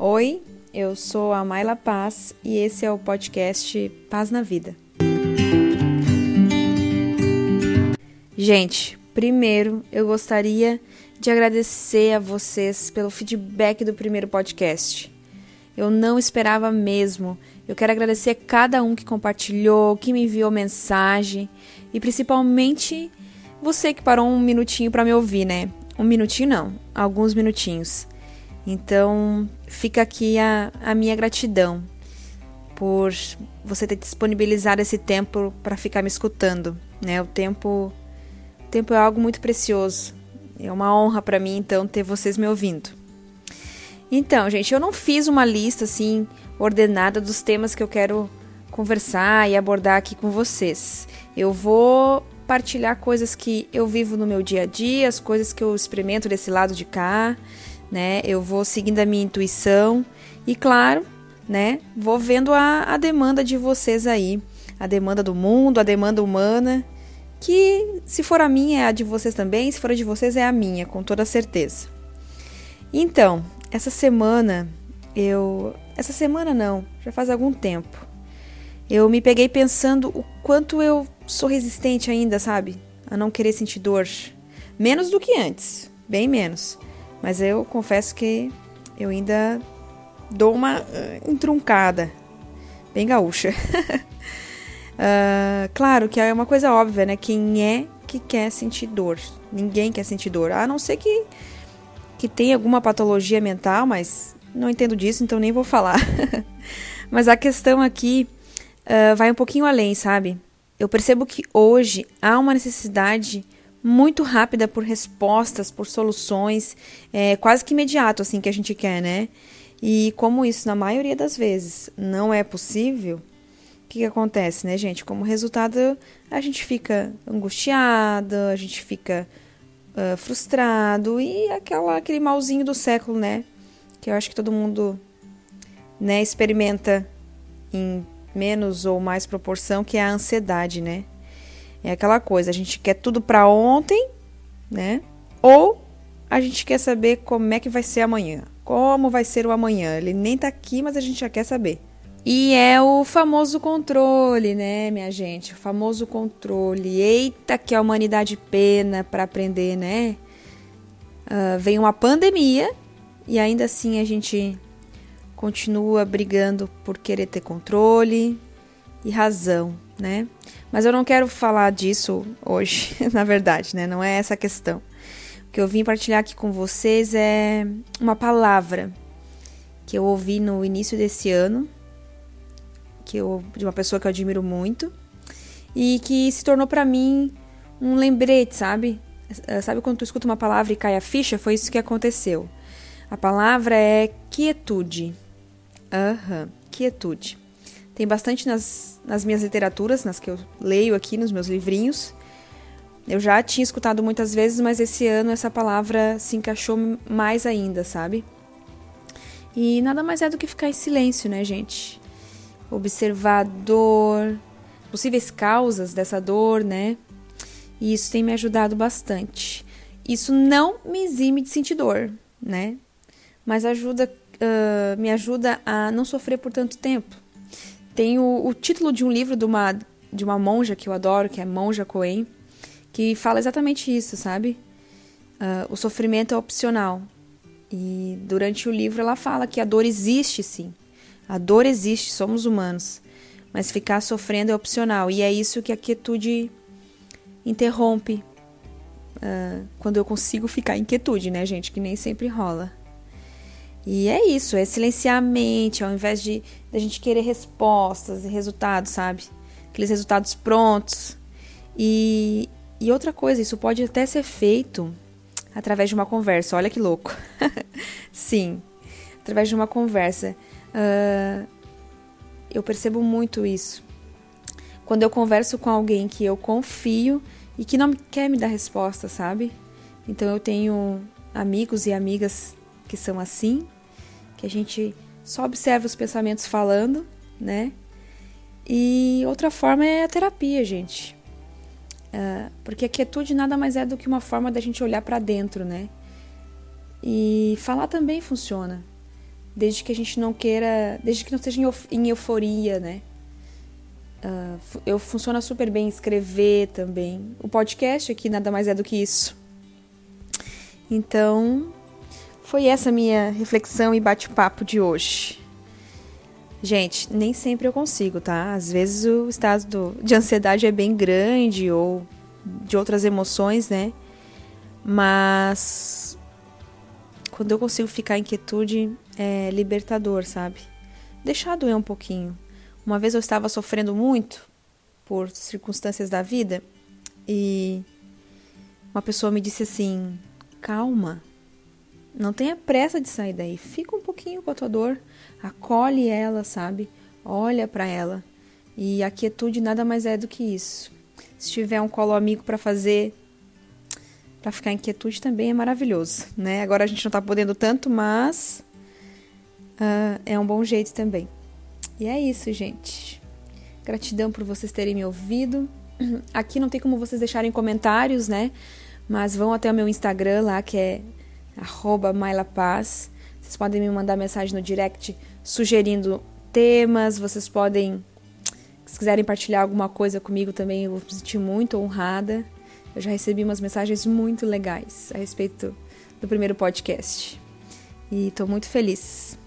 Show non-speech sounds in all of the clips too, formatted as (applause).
Oi, eu sou a Maila Paz e esse é o podcast Paz na Vida. Gente, primeiro eu gostaria de agradecer a vocês pelo feedback do primeiro podcast. Eu não esperava mesmo. Eu quero agradecer a cada um que compartilhou, que me enviou mensagem e principalmente você que parou um minutinho para me ouvir, né? Um minutinho não, alguns minutinhos. Então, fica aqui a, a minha gratidão por você ter disponibilizado esse tempo para ficar me escutando, né? O tempo, o tempo é algo muito precioso. É uma honra para mim então ter vocês me ouvindo. Então, gente, eu não fiz uma lista assim ordenada dos temas que eu quero conversar e abordar aqui com vocês. Eu vou partilhar coisas que eu vivo no meu dia a dia, as coisas que eu experimento desse lado de cá, né? Eu vou seguindo a minha intuição e, claro, né? Vou vendo a, a demanda de vocês aí, a demanda do mundo, a demanda humana, que se for a minha é a de vocês também, se for a de vocês é a minha, com toda certeza. Então, essa semana eu, essa semana não, já faz algum tempo. Eu me peguei pensando o quanto eu sou resistente ainda, sabe? A não querer sentir dor. Menos do que antes, bem menos. Mas eu confesso que eu ainda dou uma uh, entruncada, bem gaúcha. uh, (laughs) claro que é uma coisa óbvia, né? Quem é que quer sentir dor? Ninguém quer sentir dor, a não ser que, que tenha alguma patologia mental, mas não entendo disso, então nem vou falar. (laughs) mas a questão aqui uh, vai um pouquinho além, sabe? Eu percebo que hoje há uma necessidade muito rápida por respostas, por soluções, é, quase que imediato, assim, que a gente quer, né? E como isso, na maioria das vezes, não é possível, o que, que acontece, né, gente? Como resultado, a gente fica angustiado, a gente fica uh, frustrado e aquela, aquele malzinho do século, né? Que eu acho que todo mundo né, experimenta em menos ou mais proporção, que é a ansiedade, né? É aquela coisa, a gente quer tudo para ontem, né? Ou a gente quer saber como é que vai ser amanhã. Como vai ser o amanhã? Ele nem tá aqui, mas a gente já quer saber. E é o famoso controle, né, minha gente? O famoso controle. Eita, que a humanidade pena para aprender, né? Uh, vem uma pandemia e ainda assim a gente continua brigando por querer ter controle e razão, né? Mas eu não quero falar disso hoje, (laughs) na verdade, né? Não é essa a questão. O que eu vim partilhar aqui com vocês é uma palavra que eu ouvi no início desse ano, que eu, de uma pessoa que eu admiro muito, e que se tornou para mim um lembrete, sabe? Eh, sabe quando tu escuta uma palavra e cai a ficha? Foi isso que aconteceu. A palavra é quietude. Aham, uhum, quietude. Tem bastante nas, nas minhas literaturas, nas que eu leio aqui nos meus livrinhos. Eu já tinha escutado muitas vezes, mas esse ano essa palavra se encaixou mais ainda, sabe? E nada mais é do que ficar em silêncio, né, gente? Observar dor, possíveis causas dessa dor, né? E isso tem me ajudado bastante. Isso não me exime de sentir dor, né? Mas ajuda, uh, me ajuda a não sofrer por tanto tempo. Tem o, o título de um livro de uma, de uma monja que eu adoro, que é Monja Coen, que fala exatamente isso, sabe? Uh, o sofrimento é opcional. E durante o livro ela fala que a dor existe sim. A dor existe, somos humanos. Mas ficar sofrendo é opcional. E é isso que a quietude interrompe. Uh, quando eu consigo ficar em quietude, né, gente? Que nem sempre rola. E é isso, é silenciar a mente, ao invés de, a gente querer respostas e resultados, sabe? Aqueles resultados prontos. E, e outra coisa, isso pode até ser feito através de uma conversa. Olha que louco. (laughs) Sim, através de uma conversa. Uh, eu percebo muito isso. Quando eu converso com alguém que eu confio e que não quer me dar resposta, sabe? Então eu tenho amigos e amigas que são assim que a gente só observa os pensamentos falando, né? E outra forma é a terapia, gente. Uh, porque a quietude nada mais é do que uma forma da gente olhar para dentro, né? E falar também funciona. desde que a gente não queira, desde que não seja em euforia, né? Uh, eu funciona super bem escrever também. O podcast aqui nada mais é do que isso. Então, foi essa minha reflexão e bate-papo de hoje. Gente, nem sempre eu consigo, tá? Às vezes o estado de ansiedade é bem grande ou de outras emoções, né? Mas quando eu consigo ficar em quietude, é libertador, sabe? Deixar doer um pouquinho. Uma vez eu estava sofrendo muito por circunstâncias da vida e uma pessoa me disse assim: calma, não tenha pressa de sair daí, fica um pouquinho com a tua dor, acolhe ela, sabe? Olha para ela. E a quietude nada mais é do que isso. Se tiver um colo amigo para fazer, para ficar em quietude também é maravilhoso, né? Agora a gente não tá podendo tanto, mas uh, é um bom jeito também. E é isso, gente. Gratidão por vocês terem me ouvido. Aqui não tem como vocês deixarem comentários, né? Mas vão até o meu Instagram lá, que é mailapaz. Vocês podem me mandar mensagem no direct sugerindo temas. Vocês podem, se quiserem partilhar alguma coisa comigo também, eu vou me sentir muito honrada. Eu já recebi umas mensagens muito legais a respeito do primeiro podcast. E estou muito feliz.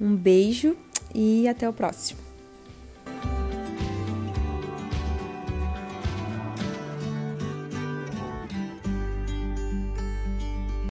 Um beijo e até o próximo.